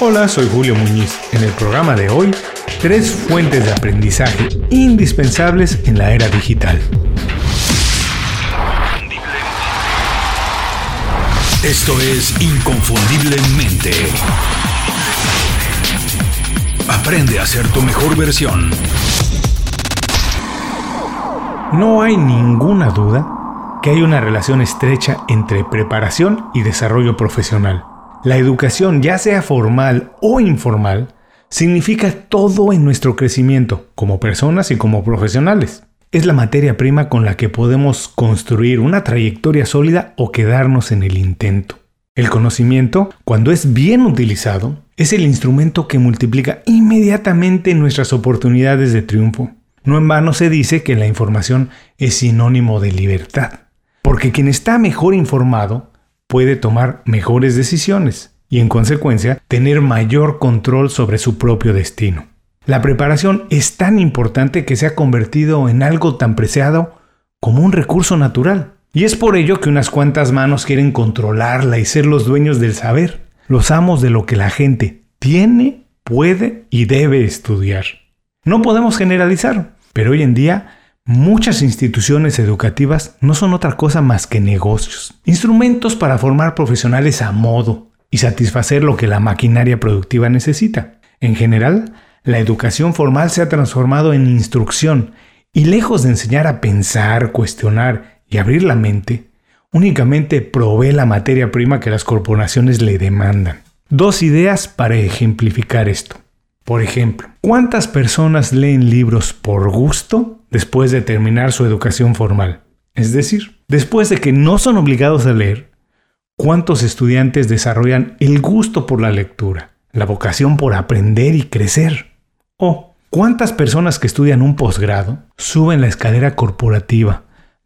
Hola, soy Julio Muñiz. En el programa de hoy, tres fuentes de aprendizaje indispensables en la era digital. Esto es Inconfundiblemente. Aprende a ser tu mejor versión. No hay ninguna duda que hay una relación estrecha entre preparación y desarrollo profesional. La educación, ya sea formal o informal, significa todo en nuestro crecimiento, como personas y como profesionales. Es la materia prima con la que podemos construir una trayectoria sólida o quedarnos en el intento. El conocimiento, cuando es bien utilizado, es el instrumento que multiplica inmediatamente nuestras oportunidades de triunfo. No en vano se dice que la información es sinónimo de libertad, porque quien está mejor informado puede tomar mejores decisiones y en consecuencia tener mayor control sobre su propio destino. La preparación es tan importante que se ha convertido en algo tan preciado como un recurso natural. Y es por ello que unas cuantas manos quieren controlarla y ser los dueños del saber, los amos de lo que la gente tiene, puede y debe estudiar. No podemos generalizar, pero hoy en día Muchas instituciones educativas no son otra cosa más que negocios, instrumentos para formar profesionales a modo y satisfacer lo que la maquinaria productiva necesita. En general, la educación formal se ha transformado en instrucción y lejos de enseñar a pensar, cuestionar y abrir la mente, únicamente provee la materia prima que las corporaciones le demandan. Dos ideas para ejemplificar esto. Por ejemplo, ¿cuántas personas leen libros por gusto después de terminar su educación formal? Es decir, después de que no son obligados a leer, ¿cuántos estudiantes desarrollan el gusto por la lectura, la vocación por aprender y crecer? ¿O cuántas personas que estudian un posgrado suben la escalera corporativa,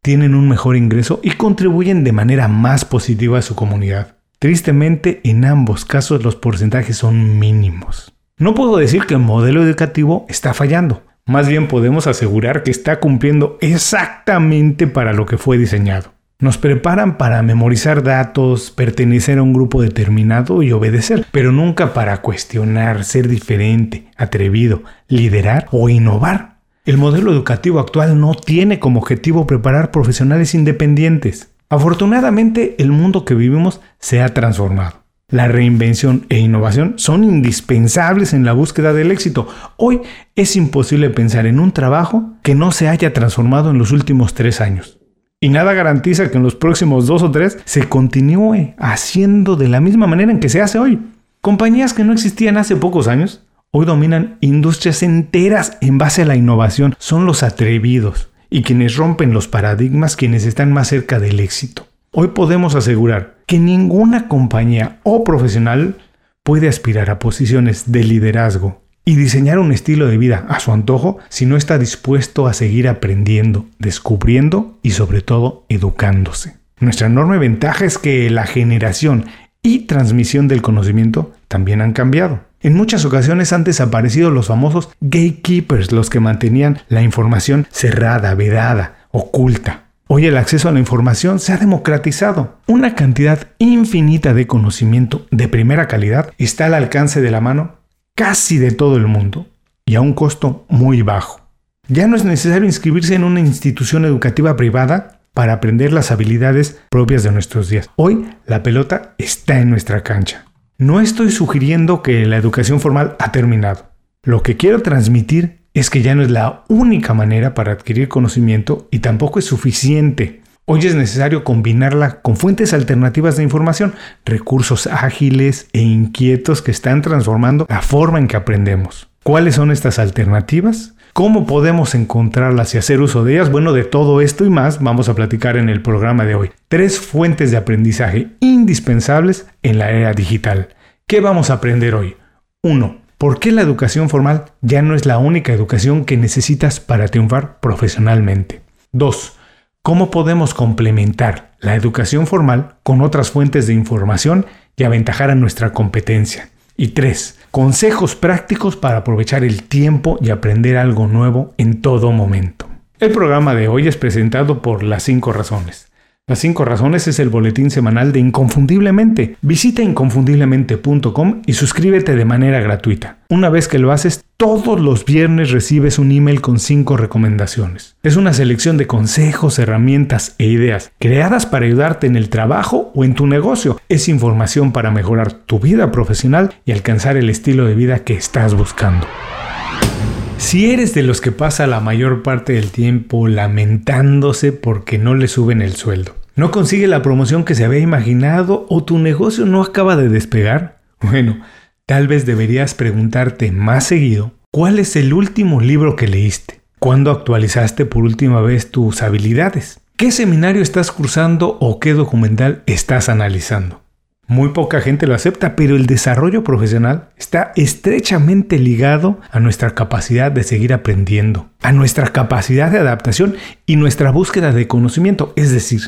tienen un mejor ingreso y contribuyen de manera más positiva a su comunidad? Tristemente, en ambos casos los porcentajes son mínimos. No puedo decir que el modelo educativo está fallando. Más bien podemos asegurar que está cumpliendo exactamente para lo que fue diseñado. Nos preparan para memorizar datos, pertenecer a un grupo determinado y obedecer, pero nunca para cuestionar, ser diferente, atrevido, liderar o innovar. El modelo educativo actual no tiene como objetivo preparar profesionales independientes. Afortunadamente, el mundo que vivimos se ha transformado. La reinvención e innovación son indispensables en la búsqueda del éxito. Hoy es imposible pensar en un trabajo que no se haya transformado en los últimos tres años. Y nada garantiza que en los próximos dos o tres se continúe haciendo de la misma manera en que se hace hoy. Compañías que no existían hace pocos años, hoy dominan industrias enteras en base a la innovación. Son los atrevidos y quienes rompen los paradigmas quienes están más cerca del éxito. Hoy podemos asegurar que ninguna compañía o profesional puede aspirar a posiciones de liderazgo y diseñar un estilo de vida a su antojo si no está dispuesto a seguir aprendiendo, descubriendo y sobre todo educándose. Nuestra enorme ventaja es que la generación y transmisión del conocimiento también han cambiado. En muchas ocasiones han desaparecido los famosos gatekeepers, los que mantenían la información cerrada, vedada, oculta. Hoy el acceso a la información se ha democratizado. Una cantidad infinita de conocimiento de primera calidad está al alcance de la mano casi de todo el mundo y a un costo muy bajo. Ya no es necesario inscribirse en una institución educativa privada para aprender las habilidades propias de nuestros días. Hoy la pelota está en nuestra cancha. No estoy sugiriendo que la educación formal ha terminado. Lo que quiero transmitir es que ya no es la única manera para adquirir conocimiento y tampoco es suficiente. Hoy es necesario combinarla con fuentes alternativas de información, recursos ágiles e inquietos que están transformando la forma en que aprendemos. ¿Cuáles son estas alternativas? ¿Cómo podemos encontrarlas y hacer uso de ellas? Bueno, de todo esto y más vamos a platicar en el programa de hoy. Tres fuentes de aprendizaje indispensables en la era digital. ¿Qué vamos a aprender hoy? 1. ¿Por qué la educación formal ya no es la única educación que necesitas para triunfar profesionalmente? 2. ¿Cómo podemos complementar la educación formal con otras fuentes de información y aventajar a nuestra competencia? Y 3. Consejos prácticos para aprovechar el tiempo y aprender algo nuevo en todo momento. El programa de hoy es presentado por Las 5 Razones, Las 5 razones es el boletín semanal de Inconfundiblemente. Visita inconfundiblemente.com y suscríbete de manera gratuita. Una vez que lo haces, todos los viernes recibes un email con 5 recomendaciones. Es una selección de consejos, herramientas e ideas creadas para ayudarte en el trabajo o en tu negocio. Es información para mejorar tu vida profesional y alcanzar el estilo de vida que estás buscando. Si eres de los que pasa la mayor parte del tiempo lamentándose porque no le suben el sueldo, no consigue la promoción que se había imaginado o tu negocio no acaba de despegar, bueno, tal vez deberías preguntarte más seguido cuál es el último libro que leíste, cuándo actualizaste por última vez tus habilidades, qué seminario estás cursando o qué documental estás analizando. Muy poca gente lo acepta, pero el desarrollo profesional está estrechamente ligado a nuestra capacidad de seguir aprendiendo, a nuestra capacidad de adaptación y nuestra búsqueda de conocimiento. Es decir,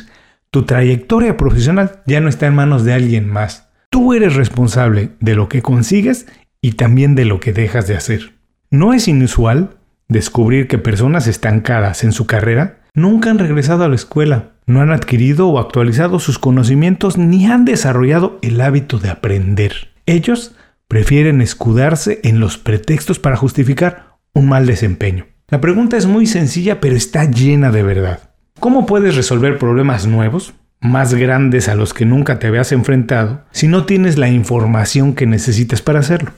tu trayectoria profesional ya no está en manos de alguien más. Tú eres responsable de lo que consigues y también de lo que dejas de hacer. No es inusual descubrir que personas estancadas en su carrera nunca han regresado a la escuela no han adquirido o actualizado sus conocimientos ni han desarrollado el hábito de aprender. Ellos prefieren escudarse en los pretextos para justificar un mal desempeño. La pregunta es muy sencilla pero está llena de verdad. ¿Cómo puedes resolver problemas nuevos, más grandes a los que nunca te habías enfrentado, si no tienes la información que necesitas para hacerlo?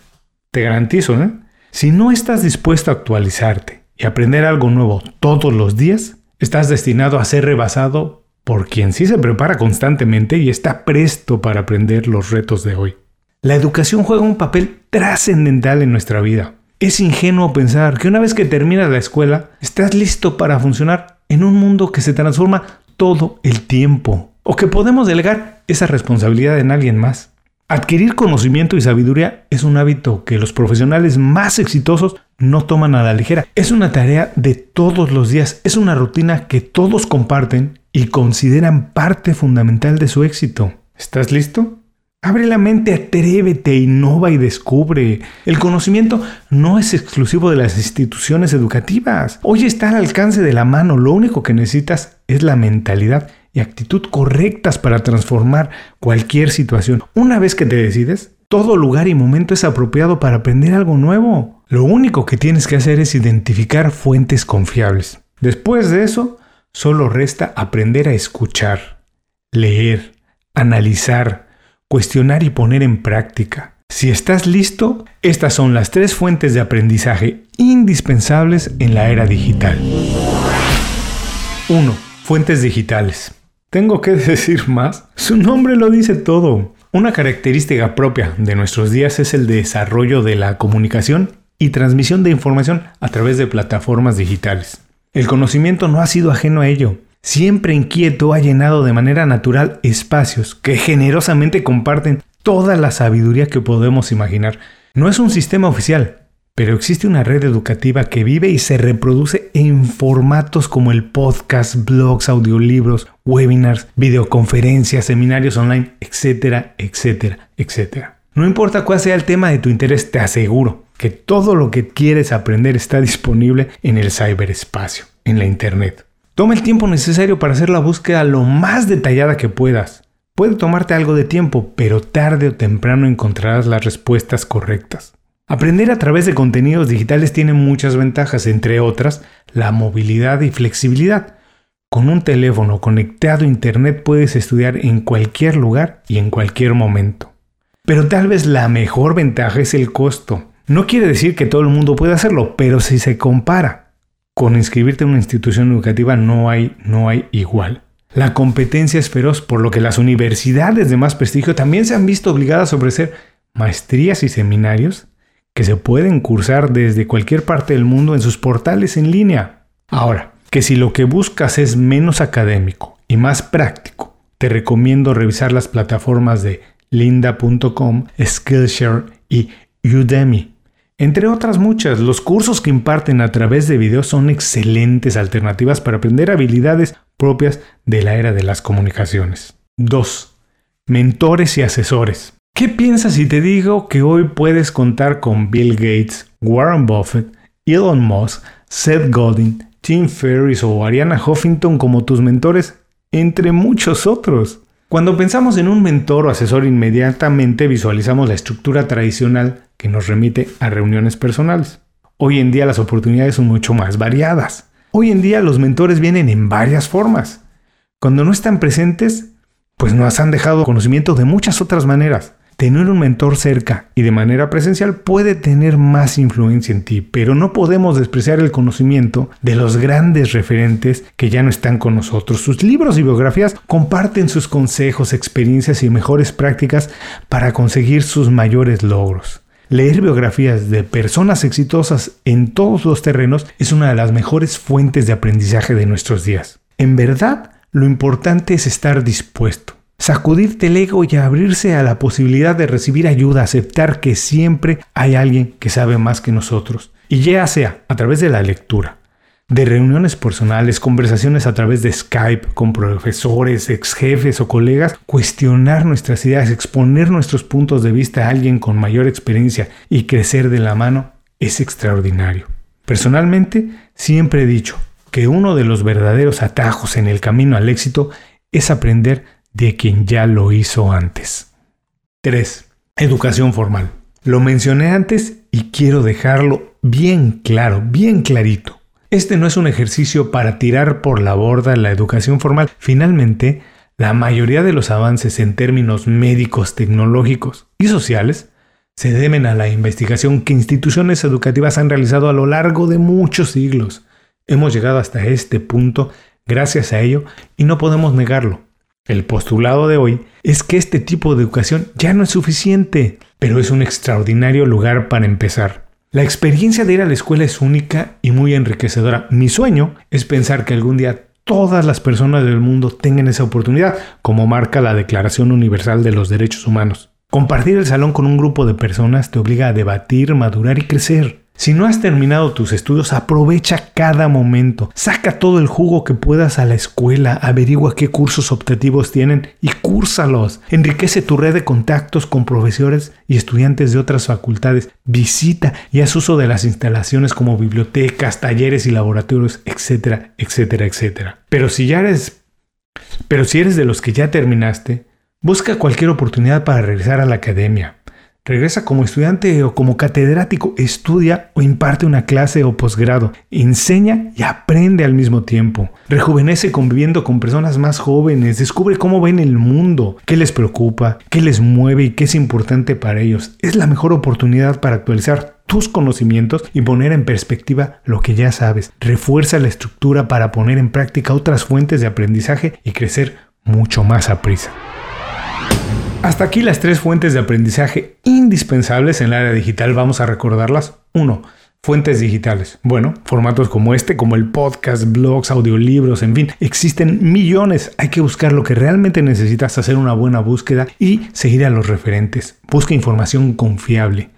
Te garantizo, ¿eh? Si no estás dispuesto a actualizarte y aprender algo nuevo todos los días, estás destinado a ser rebasado por quien sí se prepara constantemente y está presto para aprender los retos de hoy. La educación juega un papel trascendental en nuestra vida. Es ingenuo pensar que una vez que terminas la escuela, estás listo para funcionar en un mundo que se transforma todo el tiempo, o que podemos delegar esa responsabilidad en alguien más. Adquirir conocimiento y sabiduría es un hábito que los profesionales más exitosos no toman a la ligera. Es una tarea de todos los días, es una rutina que todos comparten y consideran parte fundamental de su éxito. ¿Estás listo? Abre la mente, atrévete, innova y descubre. El conocimiento no es exclusivo de las instituciones educativas. Hoy está al alcance de la mano. Lo único que necesitas es la mentalidad y actitud correctas para transformar cualquier situación. Una vez que te decides, todo lugar y momento es apropiado para aprender algo nuevo. Lo único que tienes que hacer es identificar fuentes confiables. Después de eso, Solo resta aprender a escuchar, leer, analizar, cuestionar y poner en práctica. Si estás listo, estas son las tres fuentes de aprendizaje indispensables en la era digital. 1. Fuentes digitales. ¿Tengo que decir más? Su nombre lo dice todo. Una característica propia de nuestros días es el desarrollo de la comunicación y transmisión de información a través de plataformas digitales. El conocimiento no ha sido ajeno a ello. Siempre inquieto ha llenado de manera natural espacios que generosamente comparten toda la sabiduría que podemos imaginar. No es un sistema oficial, pero existe una red educativa que vive y se reproduce en formatos como el podcast, blogs, audiolibros, webinars, videoconferencias, seminarios online, etcétera, etcétera, etcétera. No importa cuál sea el tema de tu interés, te aseguro que todo lo que quieres aprender está disponible en el ciberespacio, en la Internet. Toma el tiempo necesario para hacer la búsqueda lo más detallada que puedas. Puede tomarte algo de tiempo, pero tarde o temprano encontrarás las respuestas correctas. Aprender a través de contenidos digitales tiene muchas ventajas, entre otras la movilidad y flexibilidad. Con un teléfono conectado a Internet puedes estudiar en cualquier lugar y en cualquier momento. Pero tal vez la mejor ventaja es el costo. No quiere decir que todo el mundo pueda hacerlo, pero si se compara con inscribirte en una institución educativa no hay, no hay igual. La competencia es feroz, por lo que las universidades de más prestigio también se han visto obligadas a ofrecer maestrías y seminarios que se pueden cursar desde cualquier parte del mundo en sus portales en línea. Ahora, que si lo que buscas es menos académico y más práctico, te recomiendo revisar las plataformas de linda.com, Skillshare y Udemy. Entre otras muchas, los cursos que imparten a través de videos son excelentes alternativas para aprender habilidades propias de la era de las comunicaciones. 2. Mentores y asesores. ¿Qué piensas si te digo que hoy puedes contar con Bill Gates, Warren Buffett, Elon Musk, Seth Godin, Tim Ferriss o Ariana Huffington como tus mentores entre muchos otros. Cuando pensamos en un mentor o asesor, inmediatamente visualizamos la estructura tradicional que nos remite a reuniones personales. Hoy en día las oportunidades son mucho más variadas. Hoy en día los mentores vienen en varias formas. Cuando no están presentes, pues nos han dejado conocimiento de muchas otras maneras. Tener un mentor cerca y de manera presencial puede tener más influencia en ti, pero no podemos despreciar el conocimiento de los grandes referentes que ya no están con nosotros. Sus libros y biografías comparten sus consejos, experiencias y mejores prácticas para conseguir sus mayores logros. Leer biografías de personas exitosas en todos los terrenos es una de las mejores fuentes de aprendizaje de nuestros días. En verdad, lo importante es estar dispuesto sacudirte el ego y abrirse a la posibilidad de recibir ayuda, aceptar que siempre hay alguien que sabe más que nosotros. Y ya sea a través de la lectura, de reuniones personales, conversaciones a través de Skype con profesores, ex jefes o colegas, cuestionar nuestras ideas, exponer nuestros puntos de vista a alguien con mayor experiencia y crecer de la mano es extraordinario. Personalmente, siempre he dicho que uno de los verdaderos atajos en el camino al éxito es aprender de quien ya lo hizo antes. 3. Educación formal. Lo mencioné antes y quiero dejarlo bien claro, bien clarito. Este no es un ejercicio para tirar por la borda la educación formal. Finalmente, la mayoría de los avances en términos médicos, tecnológicos y sociales se deben a la investigación que instituciones educativas han realizado a lo largo de muchos siglos. Hemos llegado hasta este punto gracias a ello y no podemos negarlo. El postulado de hoy es que este tipo de educación ya no es suficiente, pero es un extraordinario lugar para empezar. La experiencia de ir a la escuela es única y muy enriquecedora. Mi sueño es pensar que algún día todas las personas del mundo tengan esa oportunidad, como marca la Declaración Universal de los Derechos Humanos. Compartir el salón con un grupo de personas te obliga a debatir, madurar y crecer. Si no has terminado tus estudios, aprovecha cada momento. Saca todo el jugo que puedas a la escuela, averigua qué cursos optativos tienen y cúrsalos. Enriquece tu red de contactos con profesores y estudiantes de otras facultades. Visita y haz uso de las instalaciones como bibliotecas, talleres y laboratorios, etcétera, etcétera, etcétera. Pero si ya eres pero si eres de los que ya terminaste, busca cualquier oportunidad para regresar a la academia. Regresa como estudiante o como catedrático, estudia o imparte una clase o posgrado, enseña y aprende al mismo tiempo. Rejuvenece conviviendo con personas más jóvenes, descubre cómo ven el mundo, qué les preocupa, qué les mueve y qué es importante para ellos. Es la mejor oportunidad para actualizar tus conocimientos y poner en perspectiva lo que ya sabes. Refuerza la estructura para poner en práctica otras fuentes de aprendizaje y crecer mucho más a prisa. Hasta aquí las tres fuentes de aprendizaje indispensables en el área digital. Vamos a recordarlas. 1. Fuentes digitales. Bueno, formatos como este, como el podcast, blogs, audiolibros, en fin, existen millones. Hay que buscar lo que realmente necesitas, hacer una buena búsqueda y seguir a los referentes. Busca información confiable.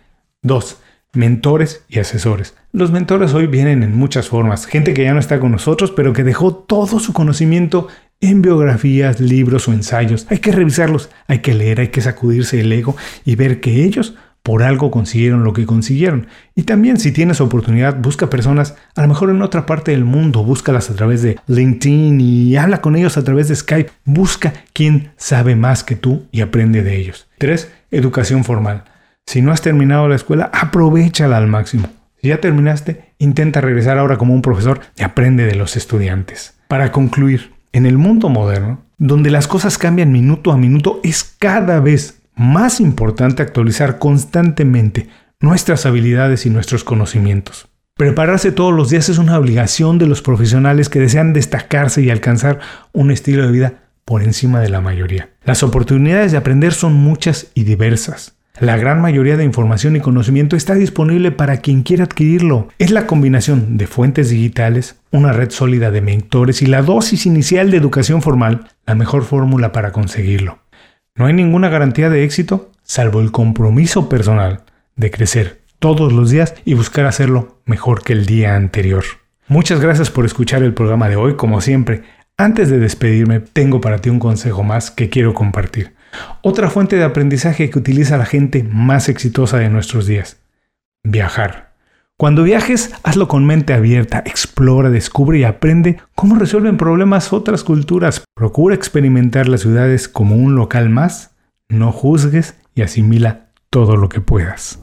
2. Mentores y asesores. Los mentores hoy vienen en muchas formas. Gente que ya no está con nosotros, pero que dejó todo su conocimiento en biografías, libros o ensayos. Hay que revisarlos, hay que leer, hay que sacudirse el ego y ver que ellos por algo consiguieron lo que consiguieron. Y también si tienes oportunidad, busca personas a lo mejor en otra parte del mundo, búscalas a través de LinkedIn y habla con ellos a través de Skype. Busca quien sabe más que tú y aprende de ellos. 3. Educación formal. Si no has terminado la escuela, aprovechala al máximo. Si ya terminaste, intenta regresar ahora como un profesor y aprende de los estudiantes. Para concluir, en el mundo moderno, donde las cosas cambian minuto a minuto, es cada vez más importante actualizar constantemente nuestras habilidades y nuestros conocimientos. Prepararse todos los días es una obligación de los profesionales que desean destacarse y alcanzar un estilo de vida por encima de la mayoría. Las oportunidades de aprender son muchas y diversas. La gran mayoría de información y conocimiento está disponible para quien quiera adquirirlo. Es la combinación de fuentes digitales, una red sólida de mentores y la dosis inicial de educación formal la mejor fórmula para conseguirlo. No hay ninguna garantía de éxito salvo el compromiso personal de crecer todos los días y buscar hacerlo mejor que el día anterior. Muchas gracias por escuchar el programa de hoy, como siempre. Antes de despedirme, tengo para ti un consejo más que quiero compartir. Otra fuente de aprendizaje que utiliza la gente más exitosa de nuestros días. Viajar. Cuando viajes, hazlo con mente abierta, explora, descubre y aprende cómo resuelven problemas otras culturas. Procura experimentar las ciudades como un local más, no juzgues y asimila todo lo que puedas.